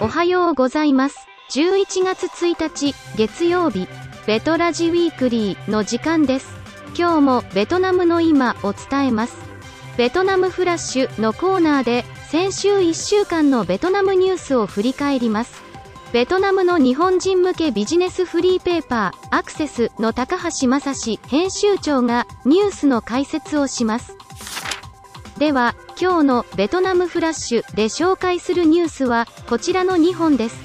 おはようございます。11月1日、月曜日、ベトラジウィークリーの時間です。今日もベトナムの今を伝えます。ベトナムフラッシュのコーナーで、先週1週間のベトナムニュースを振り返ります。ベトナムの日本人向けビジネスフリーペーパー、アクセスの高橋正史編集長がニュースの解説をします。では、今日のベトナムフラッシュで紹介するニュースはこちらの2本です。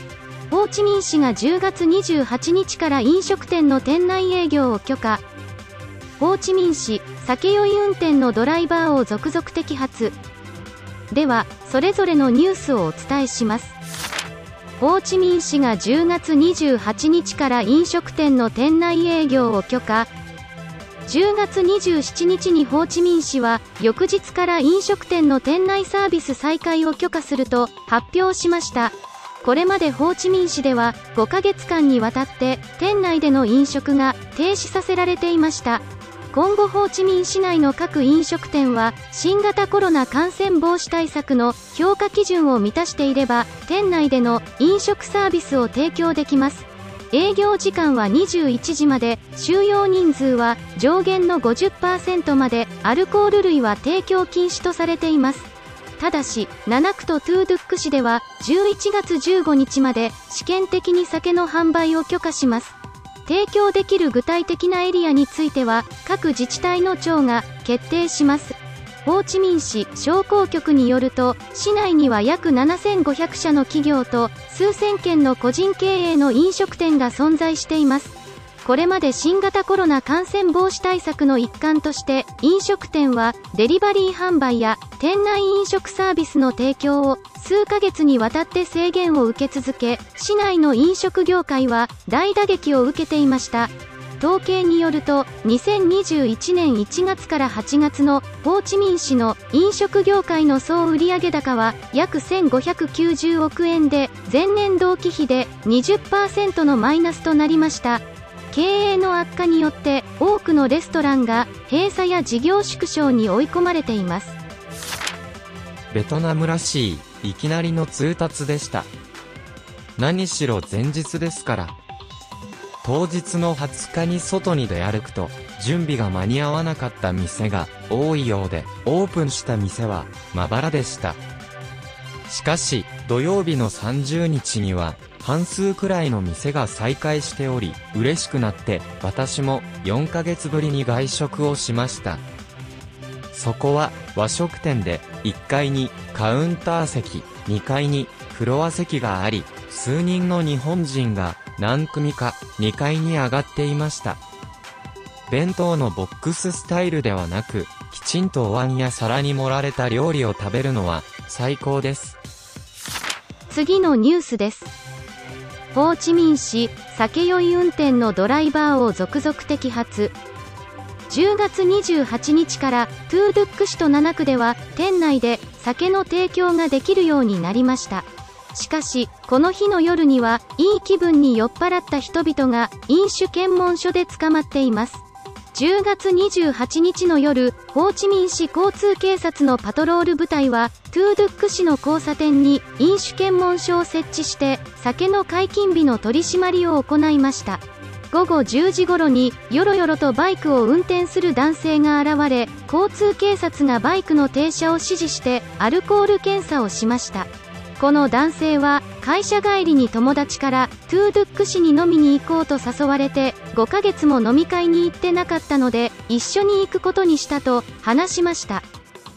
ホーチミン市が10月28日から飲食店の店内営業を許可。ホーチミン市、酒酔い運転のドライバーを続々摘発。では、それぞれのニュースをお伝えします。ホーチミン市が10月28日から飲食店の店内営業を許可。10月27日にホーチミン市は翌日から飲食店の店内サービス再開を許可すると発表しました。これまでホーチミン市では5ヶ月間にわたって店内での飲食が停止させられていました。今後ホーチミン市内の各飲食店は新型コロナ感染防止対策の評価基準を満たしていれば店内での飲食サービスを提供できます。営業時間は21時まで収容人数は上限の50%までアルコール類は提供禁止とされています。ただし7区とトゥードゥック市では11月15日まで試験的に酒の販売を許可します。提供できる具体的なエリアについては各自治体の長が決定します。ホーチミン市商工局によると市内には約7500社の企業と数千件の個人経営の飲食店が存在しています。これまで新型コロナ感染防止対策の一環として飲食店はデリバリー販売や店内飲食サービスの提供を数ヶ月にわたって制限を受け続け市内の飲食業界は大打撃を受けていました。統計によると2021年1月から8月のホーチミン市の飲食業界の総売上高は約1590億円で前年同期比で20%のマイナスとなりました経営の悪化によって多くのレストランが閉鎖や事業縮小に追い込まれていますベトナムらしい、いきなりの通達でした。何しろ前日ですから。当日の20日に外に出歩くと、準備が間に合わなかった店が多いようで、オープンした店はまばらでした。しかし、土曜日の30日には、半数くらいの店が再開しており、嬉しくなって、私も4ヶ月ぶりに外食をしました。そこは和食店で1階にカウンター席、2階にフロア席があり、数人の日本人が何組か2階に上がっていました。弁当のボックススタイルではなく、きちんとお椀や皿に盛られた料理を食べるのは最高です。次のニュースですホーチミン市酒酔い運転のドライバーを続々摘発10月28日からトゥードゥック市と7区では店内で酒の提供ができるようになりましたしかしこの日の夜にはいい気分に酔っ払った人々が飲酒検問所で捕まっています10月28日の夜、ホーチミン市交通警察のパトロール部隊は、トゥードゥック市の交差点に飲酒検問所を設置して、酒の解禁日の取り締まりを行いました。午後10時頃に、よろよろとバイクを運転する男性が現れ、交通警察がバイクの停車を指示して、アルコール検査をしました。この男性は会社帰りに友達からトゥードゥック市に飲みに行こうと誘われて5ヶ月も飲み会に行ってなかったので一緒に行くことにしたと話しました。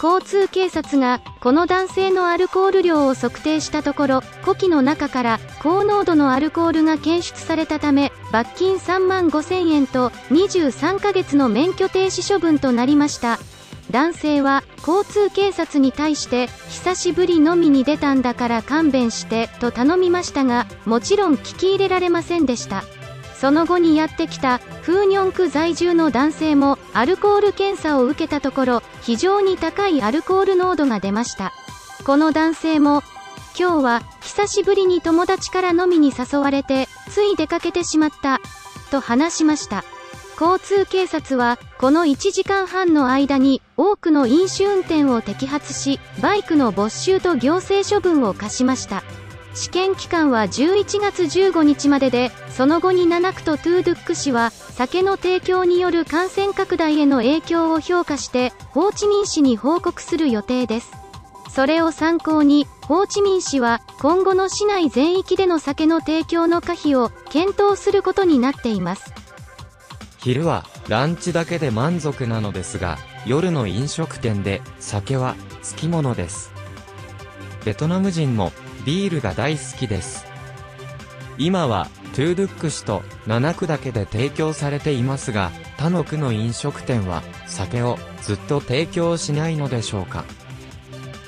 交通警察がこの男性のアルコール量を測定したところ呼気の中から高濃度のアルコールが検出されたため罰金3万5000円と23ヶ月の免許停止処分となりました。男性は交通警察に対して久しぶり飲みに出たんだから勘弁してと頼みましたがもちろん聞き入れられませんでした。その後にやってきたフーニョン区在住の男性もアルコール検査を受けたところ非常に高いアルコール濃度が出ました。この男性も今日は久しぶりに友達から飲みに誘われてつい出かけてしまったと話しました。交通警察は、この1時間半の間に、多くの飲酒運転を摘発し、バイクの没収と行政処分を課しました。試験期間は11月15日までで、その後に7区とトゥードゥック市は、酒の提供による感染拡大への影響を評価して、ホーチミン市に報告する予定です。それを参考に、ホーチミン市は、今後の市内全域での酒の提供の可否を検討することになっています。昼はランチだけで満足なのですが、夜の飲食店で酒は付き物です。ベトナム人もビールが大好きです。今はトゥードゥック市と7区だけで提供されていますが、他の区の飲食店は酒をずっと提供しないのでしょうか。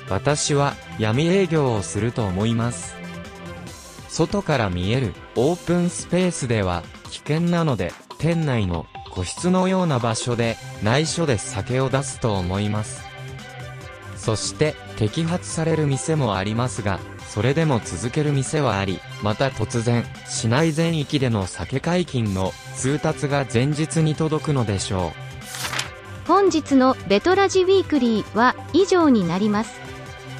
私は闇営業をすると思います。外から見えるオープンスペースでは危険なので店内の個室のような場所で内緒で酒を出すと思います。そして摘発される店もありますが、それでも続ける店はあり、また突然、市内全域での酒解禁の通達が前日に届くのでしょう。本日のベトラジウィークリーは以上になります。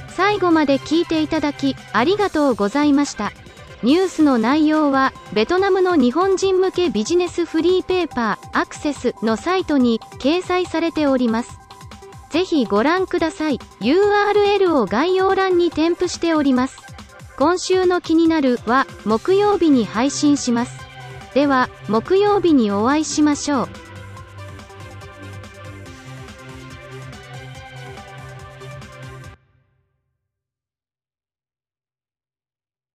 最後まで聞いていただき、ありがとうございました。ニュースの内容は、ベトナムの日本人向けビジネスフリーペーパー、アクセスのサイトに掲載されております。ぜひご覧ください。URL を概要欄に添付しております。今週の気になるは、木曜日に配信します。では、木曜日にお会いしましょう。